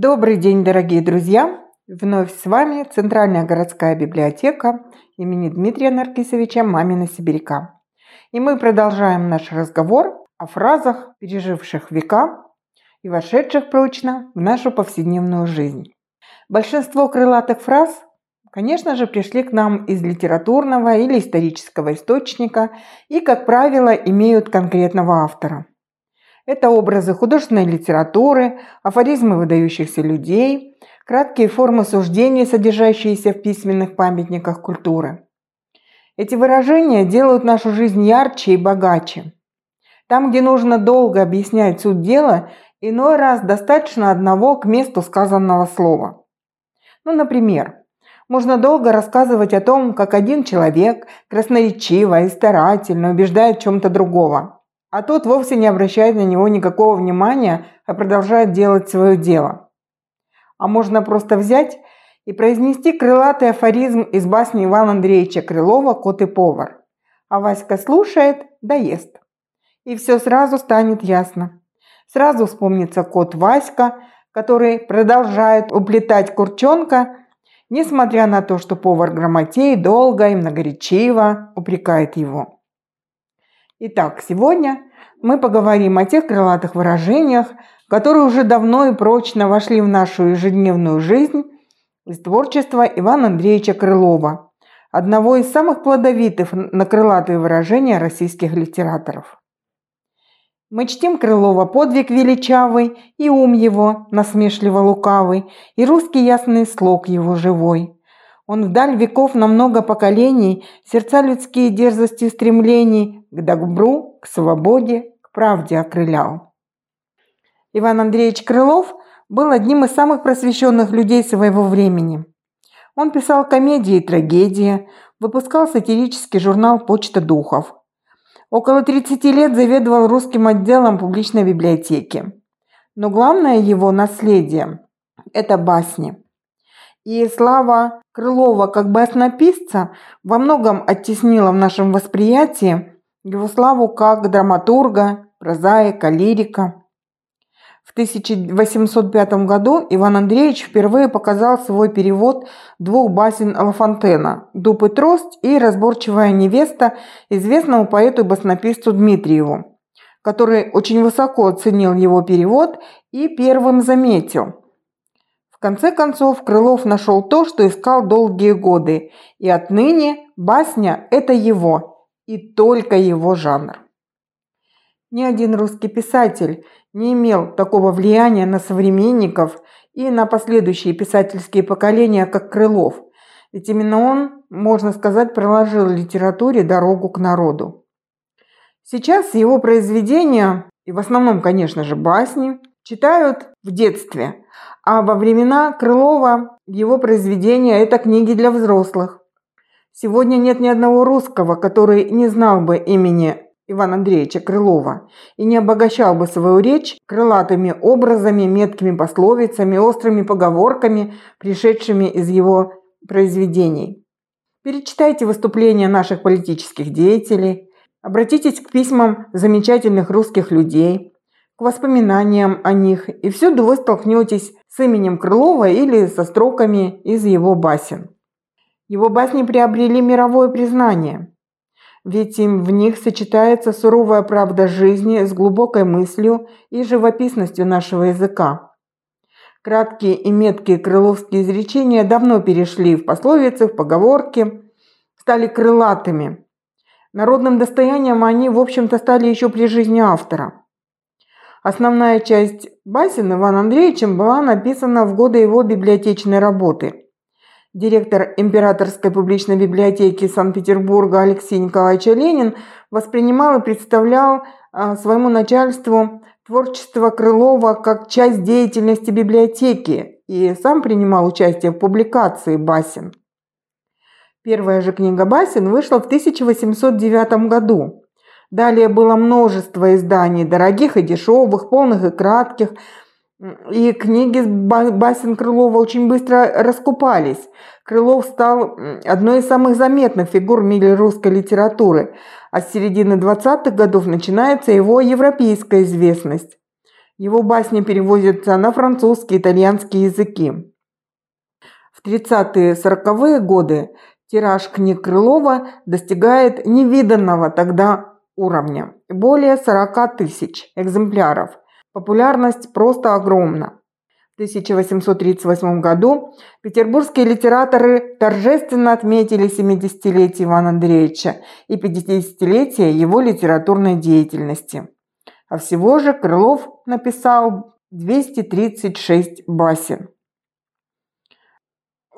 Добрый день, дорогие друзья! Вновь с вами Центральная городская библиотека имени Дмитрия Наркисовича Мамина Сибиряка. И мы продолжаем наш разговор о фразах, переживших века и вошедших прочно в нашу повседневную жизнь. Большинство крылатых фраз, конечно же, пришли к нам из литературного или исторического источника и, как правило, имеют конкретного автора – это образы художественной литературы, афоризмы выдающихся людей, краткие формы суждений, содержащиеся в письменных памятниках культуры. Эти выражения делают нашу жизнь ярче и богаче. Там, где нужно долго объяснять суть дела, иной раз достаточно одного к месту сказанного слова. Ну, например, можно долго рассказывать о том, как один человек красноречиво и старательно убеждает в чем-то другого – а тот вовсе не обращает на него никакого внимания, а продолжает делать свое дело. А можно просто взять и произнести крылатый афоризм из басни Ивана Андреевича Крылова «Кот и повар». А Васька слушает, да ест. И все сразу станет ясно. Сразу вспомнится кот Васька, который продолжает уплетать курчонка, несмотря на то, что повар Грамотей долго и многоречиво упрекает его. Итак, сегодня мы поговорим о тех крылатых выражениях, которые уже давно и прочно вошли в нашу ежедневную жизнь из творчества Ивана Андреевича Крылова, одного из самых плодовитых на крылатые выражения российских литераторов. Мы чтим Крылова подвиг величавый, и ум его насмешливо лукавый, и русский ясный слог его живой – он вдаль веков на много поколений сердца людские дерзости и стремлений к добру, к свободе, к правде окрылял. Иван Андреевич Крылов был одним из самых просвещенных людей своего времени. Он писал комедии и трагедии, выпускал сатирический журнал «Почта духов». Около 30 лет заведовал русским отделом публичной библиотеки. Но главное его наследие – это басни – и слава Крылова как баснописца во многом оттеснила в нашем восприятии его славу как драматурга, прозаика, лирика. В 1805 году Иван Андреевич впервые показал свой перевод двух басен Лафонтена «Дуб и трость» и «Разборчивая невеста» известному поэту и баснописцу Дмитриеву, который очень высоко оценил его перевод и первым заметил – в конце концов, Крылов нашел то, что искал долгие годы, и отныне басня – это его, и только его жанр. Ни один русский писатель не имел такого влияния на современников и на последующие писательские поколения, как Крылов, ведь именно он, можно сказать, проложил литературе дорогу к народу. Сейчас его произведения, и в основном, конечно же, басни, читают в детстве, а во времена Крылова его произведения – это книги для взрослых. Сегодня нет ни одного русского, который не знал бы имени Ивана Андреевича Крылова и не обогащал бы свою речь крылатыми образами, меткими пословицами, острыми поговорками, пришедшими из его произведений. Перечитайте выступления наших политических деятелей, обратитесь к письмам замечательных русских людей, к воспоминаниям о них, и всюду вы столкнетесь с именем Крылова или со строками из его басен. Его басни приобрели мировое признание, ведь им в них сочетается суровая правда жизни с глубокой мыслью и живописностью нашего языка. Краткие и меткие крыловские изречения давно перешли в пословицы, в поговорки, стали крылатыми. Народным достоянием они, в общем-то, стали еще при жизни автора. Основная часть басен Ивана Андреевичем была написана в годы его библиотечной работы. Директор Императорской публичной библиотеки Санкт-Петербурга Алексей Николаевич Ленин воспринимал и представлял а, своему начальству творчество Крылова как часть деятельности библиотеки и сам принимал участие в публикации басен. Первая же книга басен вышла в 1809 году. Далее было множество изданий, дорогих и дешевых, полных и кратких. И книги басен Крылова очень быстро раскупались. Крылов стал одной из самых заметных фигур в мире русской литературы, а с середины 20-х годов начинается его европейская известность. Его басни переводятся на французский, итальянский языки. В 30-40-е годы тираж книг Крылова достигает невиданного тогда уровня – более 40 тысяч экземпляров. Популярность просто огромна. В 1838 году петербургские литераторы торжественно отметили 70-летие Ивана Андреевича и 50-летие его литературной деятельности. А всего же Крылов написал 236 басен.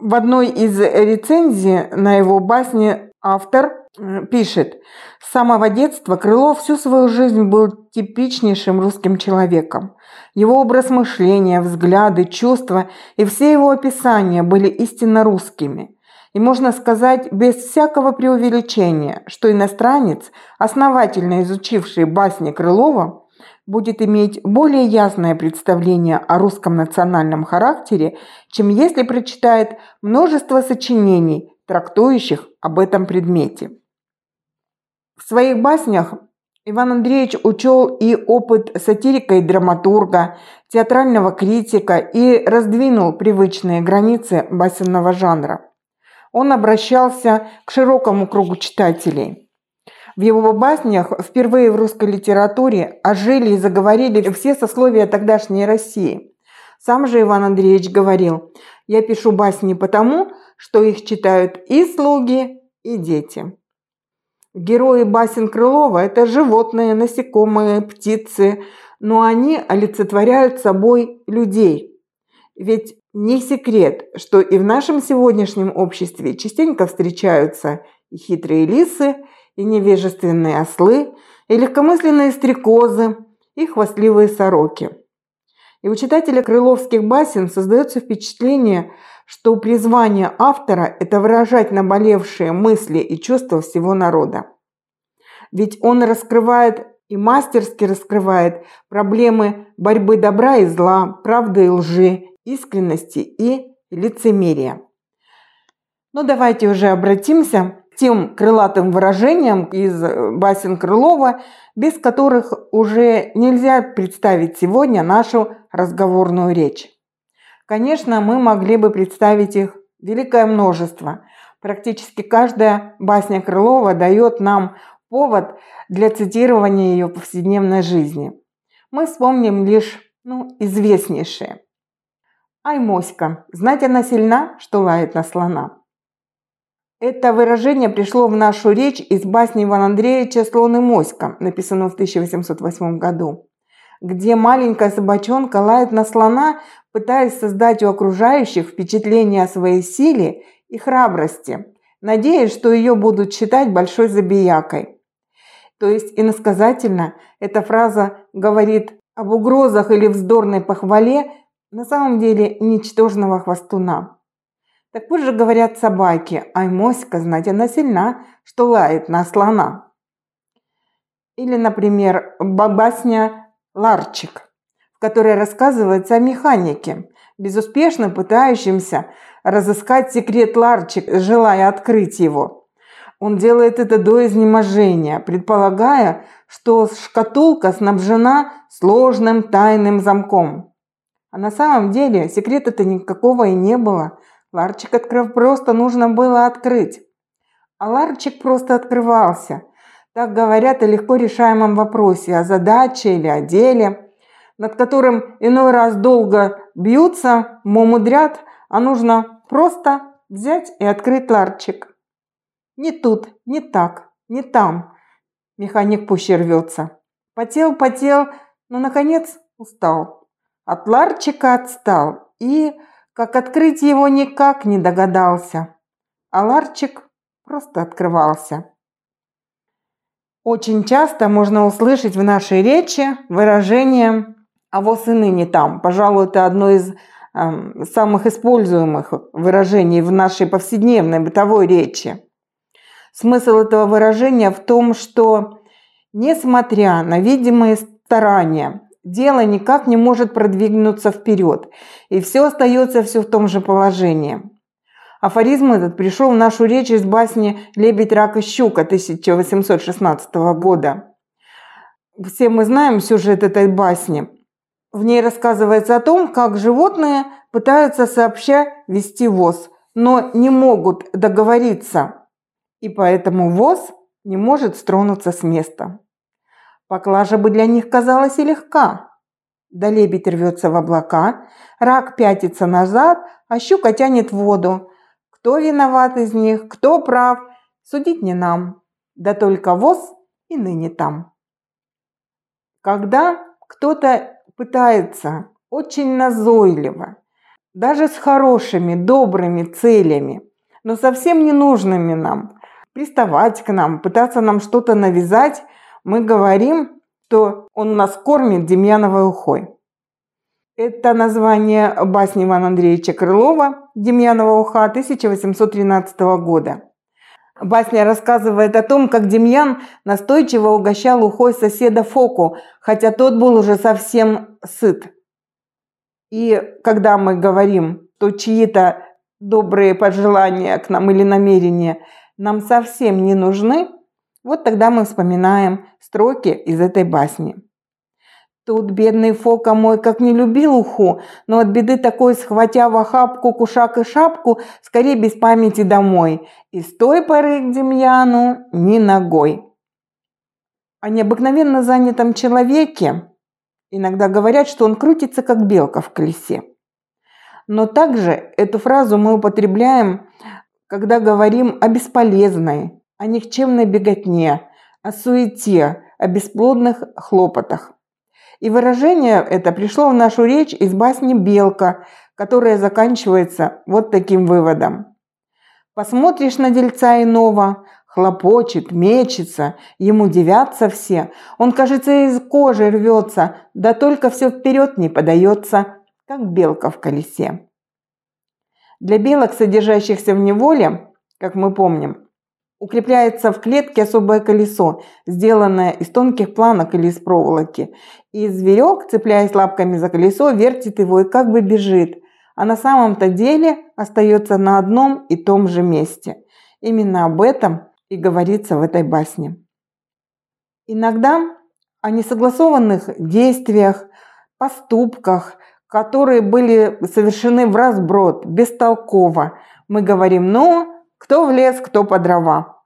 В одной из рецензий на его басни автор пишет, с самого детства Крылов всю свою жизнь был типичнейшим русским человеком. Его образ мышления, взгляды, чувства и все его описания были истинно русскими. И можно сказать без всякого преувеличения, что иностранец, основательно изучивший басни Крылова, будет иметь более ясное представление о русском национальном характере, чем если прочитает множество сочинений, трактующих об этом предмете. В своих баснях Иван Андреевич учел и опыт сатирика и драматурга, театрального критика и раздвинул привычные границы басенного жанра. Он обращался к широкому кругу читателей. В его баснях впервые в русской литературе ожили и заговорили все сословия тогдашней России. Сам же Иван Андреевич говорил, «Я пишу басни потому, что их читают и слуги, и дети». Герои басен Крылова – это животные, насекомые, птицы, но они олицетворяют собой людей. Ведь не секрет, что и в нашем сегодняшнем обществе частенько встречаются и хитрые лисы, и невежественные ослы, и легкомысленные стрекозы, и хвастливые сороки. И у читателя крыловских басен создается впечатление, что призвание автора – это выражать наболевшие мысли и чувства всего народа. Ведь он раскрывает и мастерски раскрывает проблемы борьбы добра и зла, правды и лжи, искренности и лицемерия. Но ну, давайте уже обратимся к тем крылатым выражениям из басен Крылова, без которых уже нельзя представить сегодня нашу разговорную речь. Конечно, мы могли бы представить их великое множество. Практически каждая басня Крылова дает нам повод для цитирования ее повседневной жизни. Мы вспомним лишь ну, известнейшие. Ай, моська, знать она сильна, что лает на слона. Это выражение пришло в нашу речь из басни Ивана Андреевича «Слон и моська», написанного в 1808 году, где маленькая собачонка лает на слона, пытаясь создать у окружающих впечатление о своей силе и храбрости, надеясь, что ее будут считать большой забиякой. То есть иносказательно эта фраза говорит об угрозах или вздорной похвале на самом деле ничтожного хвостуна. Так позже говорят собаки, ай моська, знать она сильна, что лает на слона. Или, например, бабасня «Ларчик», в которой рассказывается о механике, безуспешно пытающемся разыскать секрет Ларчик, желая открыть его. Он делает это до изнеможения, предполагая, что шкатулка снабжена сложным тайным замком. А на самом деле секрета-то никакого и не было. Ларчик открыв просто нужно было открыть. А ларчик просто открывался. Так говорят о легко решаемом вопросе, о задаче или о деле, над которым иной раз долго бьются, мудрят, а нужно просто взять и открыть ларчик. Не тут, не так, не там. Механик пуще рвется. Потел, потел, но, наконец, устал. От ларчика отстал и, как открыть его, никак не догадался. А ларчик просто открывался. Очень часто можно услышать в нашей речи выражение «а вот и ныне там». Пожалуй, это одно из э, самых используемых выражений в нашей повседневной бытовой речи. Смысл этого выражения в том, что несмотря на видимые старания, дело никак не может продвинуться вперед, и все остается все в том же положении. Афоризм этот пришел в нашу речь из басни «Лебедь, рак и щука» 1816 года. Все мы знаем сюжет этой басни. В ней рассказывается о том, как животные пытаются сообща вести воз, но не могут договориться, и поэтому воз не может стронуться с места. Поклажа бы для них казалась и легка. Да лебедь рвется в облака, рак пятится назад, а щука тянет воду. Кто виноват из них, кто прав, судить не нам. Да только воз и ныне там. Когда кто-то пытается очень назойливо, даже с хорошими, добрыми целями, но совсем ненужными нам, приставать к нам, пытаться нам что-то навязать, мы говорим, что он нас кормит Демьяновой ухой. Это название басни Ивана Андреевича Крылова «Демьянова уха» 1813 года. Басня рассказывает о том, как Демьян настойчиво угощал ухой соседа Фоку, хотя тот был уже совсем сыт. И когда мы говорим, то чьи-то добрые пожелания к нам или намерения нам совсем не нужны, вот тогда мы вспоминаем строки из этой басни. Тут бедный Фока мой как не любил уху, но от беды такой, схватя в охапку кушак и шапку, скорее без памяти домой. И с той поры к Демьяну ни ногой. О необыкновенно занятом человеке иногда говорят, что он крутится, как белка в колесе. Но также эту фразу мы употребляем, когда говорим о бесполезной, о никчемной беготне, о суете, о бесплодных хлопотах. И выражение это пришло в нашу речь из басни «Белка», которая заканчивается вот таким выводом. Посмотришь на дельца иного, хлопочет, мечется, ему девятся все. Он, кажется, из кожи рвется, да только все вперед не подается, как белка в колесе. Для белок, содержащихся в неволе, как мы помним, Укрепляется в клетке особое колесо, сделанное из тонких планок или из проволоки. И зверек, цепляясь лапками за колесо, вертит его и как бы бежит, а на самом-то деле остается на одном и том же месте. Именно об этом и говорится в этой басне. Иногда о несогласованных действиях, поступках, которые были совершены в разброд, бестолково, мы говорим «ну», кто в лес, кто по дрова.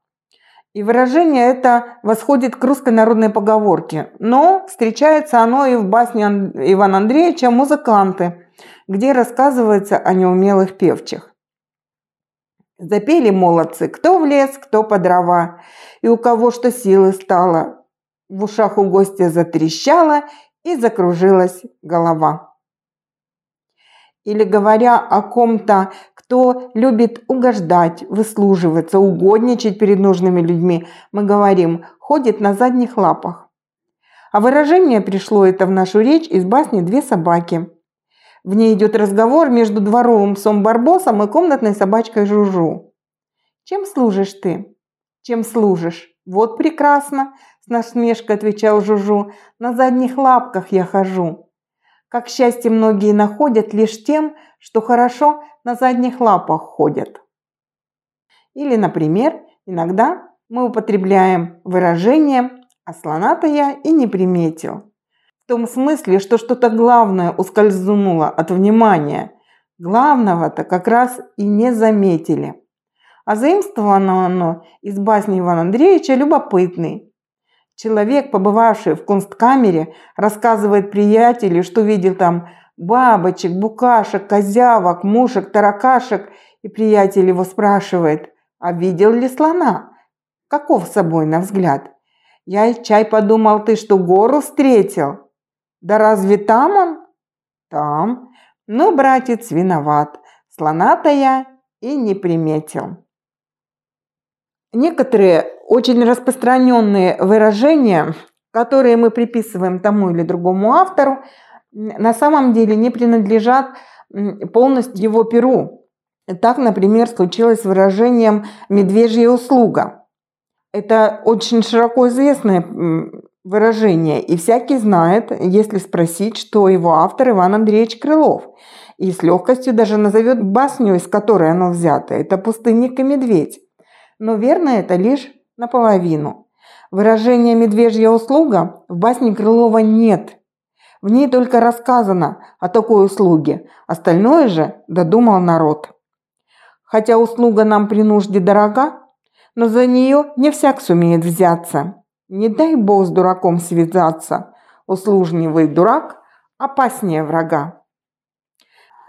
И выражение это восходит к русской народной поговорке, но встречается оно и в басне Ивана Андреевича «Музыканты», где рассказывается о неумелых певчих. Запели молодцы, кто в лес, кто по дрова, и у кого что силы стало. В ушах у гостя затрещала и закружилась голова. Или говоря о ком-то, кто любит угождать, выслуживаться, угодничать перед нужными людьми, мы говорим, ходит на задних лапах. А выражение пришло это в нашу речь из басни «Две собаки». В ней идет разговор между дворовым псом Барбосом и комнатной собачкой Жужу. «Чем служишь ты?» «Чем служишь?» «Вот прекрасно!» – с насмешкой отвечал Жужу. «На задних лапках я хожу». Как счастье многие находят лишь тем, что хорошо на задних лапах ходят. Или, например, иногда мы употребляем выражение «а слона-то я и не приметил». В том смысле, что что-то главное ускользнуло от внимания. Главного-то как раз и не заметили. А заимствовано оно из басни Ивана Андреевича любопытный. Человек, побывавший в кунсткамере, рассказывает приятелю, что видел там бабочек, букашек, козявок, мушек, таракашек, и приятель его спрашивает, а видел ли слона? Каков с собой на взгляд? Я чай подумал, ты что, гору встретил? Да разве там он? Там. Ну, братец, виноват. Слона-то я и не приметил. Некоторые очень распространенные выражения, которые мы приписываем тому или другому автору, на самом деле не принадлежат полностью его перу. Так, например, случилось с выражением «медвежья услуга». Это очень широко известное выражение, и всякий знает, если спросить, что его автор Иван Андреевич Крылов, и с легкостью даже назовет басню, из которой оно взято. Это «Пустынник и медведь» но верно это лишь наполовину. Выражения «медвежья услуга» в басне Крылова нет. В ней только рассказано о такой услуге, остальное же додумал народ. Хотя услуга нам при нужде дорога, но за нее не всяк сумеет взяться. Не дай бог с дураком связаться, услужливый дурак опаснее врага.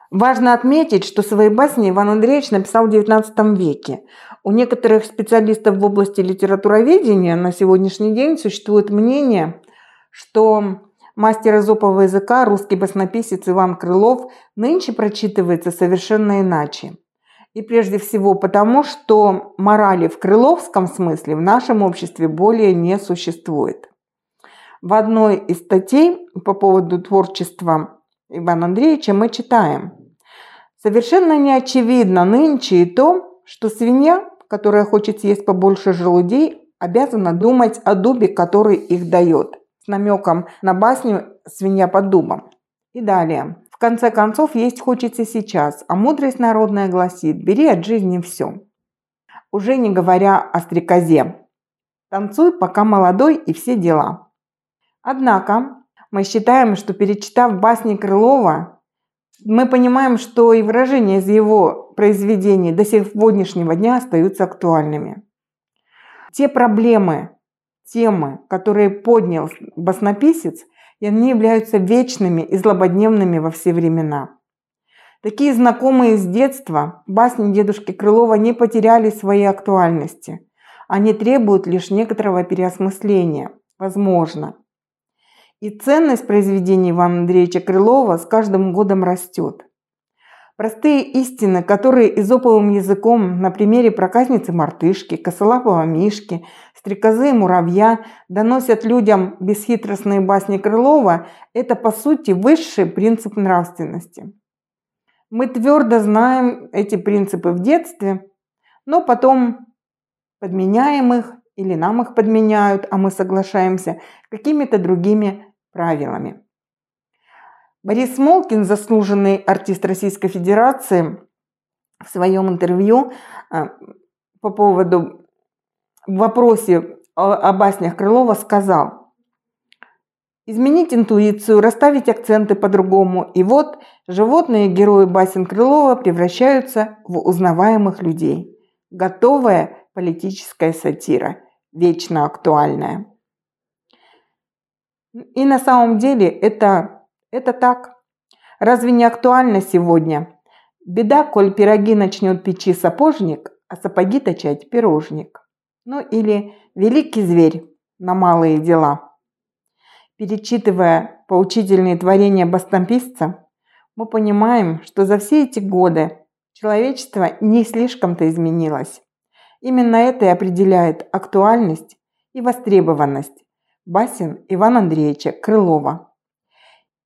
Важно отметить, что свои басни Иван Андреевич написал в XIX веке. У некоторых специалистов в области литературоведения на сегодняшний день существует мнение, что мастер изопового языка, русский баснописец Иван Крылов, нынче прочитывается совершенно иначе. И прежде всего потому, что морали в крыловском смысле в нашем обществе более не существует. В одной из статей по поводу творчества Ивана Андреевича мы читаем – Совершенно не очевидно нынче и то, что свинья, которая хочет съесть побольше желудей, обязана думать о дубе, который их дает, с намеком на басню «Свинья под дубом». И далее. В конце концов, есть хочется сейчас, а мудрость народная гласит «бери от жизни все». Уже не говоря о стрекозе. Танцуй, пока молодой и все дела. Однако мы считаем, что перечитав басни Крылова, мы понимаем, что и выражения из его произведений до сегодняшнего дня остаются актуальными. Те проблемы, темы, которые поднял баснописец, и они являются вечными и злободневными во все времена. Такие знакомые с детства басни дедушки Крылова не потеряли своей актуальности. Они требуют лишь некоторого переосмысления, возможно. И ценность произведений Ивана Андреевича Крылова с каждым годом растет. Простые истины, которые изоповым языком на примере проказницы-мартышки, косолапого мишки, стрекозы и муравья доносят людям бесхитростные басни Крылова, это по сути высший принцип нравственности. Мы твердо знаем эти принципы в детстве, но потом подменяем их или нам их подменяют, а мы соглашаемся какими-то другими правилами. Борис Молкин, заслуженный артист Российской Федерации, в своем интервью э, по поводу в вопросе о баснях Крылова сказал, изменить интуицию, расставить акценты по-другому, и вот животные герои басен Крылова превращаются в узнаваемых людей. Готовая политическая сатира, вечно актуальная. И на самом деле это, это так. Разве не актуально сегодня? Беда, коль пироги начнет печи сапожник, а сапоги точать пирожник. Ну или великий зверь на малые дела. Перечитывая поучительные творения бастамписца, мы понимаем, что за все эти годы человечество не слишком-то изменилось. Именно это и определяет актуальность и востребованность басен Ивана Андреевича Крылова.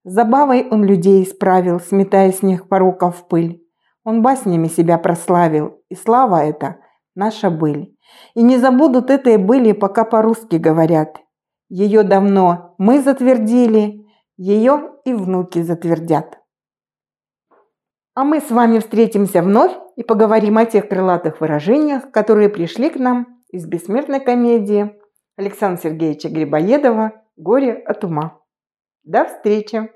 Забавой он людей исправил, сметая с них пороков пыль. Он баснями себя прославил, и слава эта наша быль. И не забудут этой были, пока по-русски говорят. Ее давно мы затвердили, ее и внуки затвердят. А мы с вами встретимся вновь и поговорим о тех крылатых выражениях, которые пришли к нам из бессмертной комедии Александра Сергеевича Грибоедова «Горе от ума». До встречи!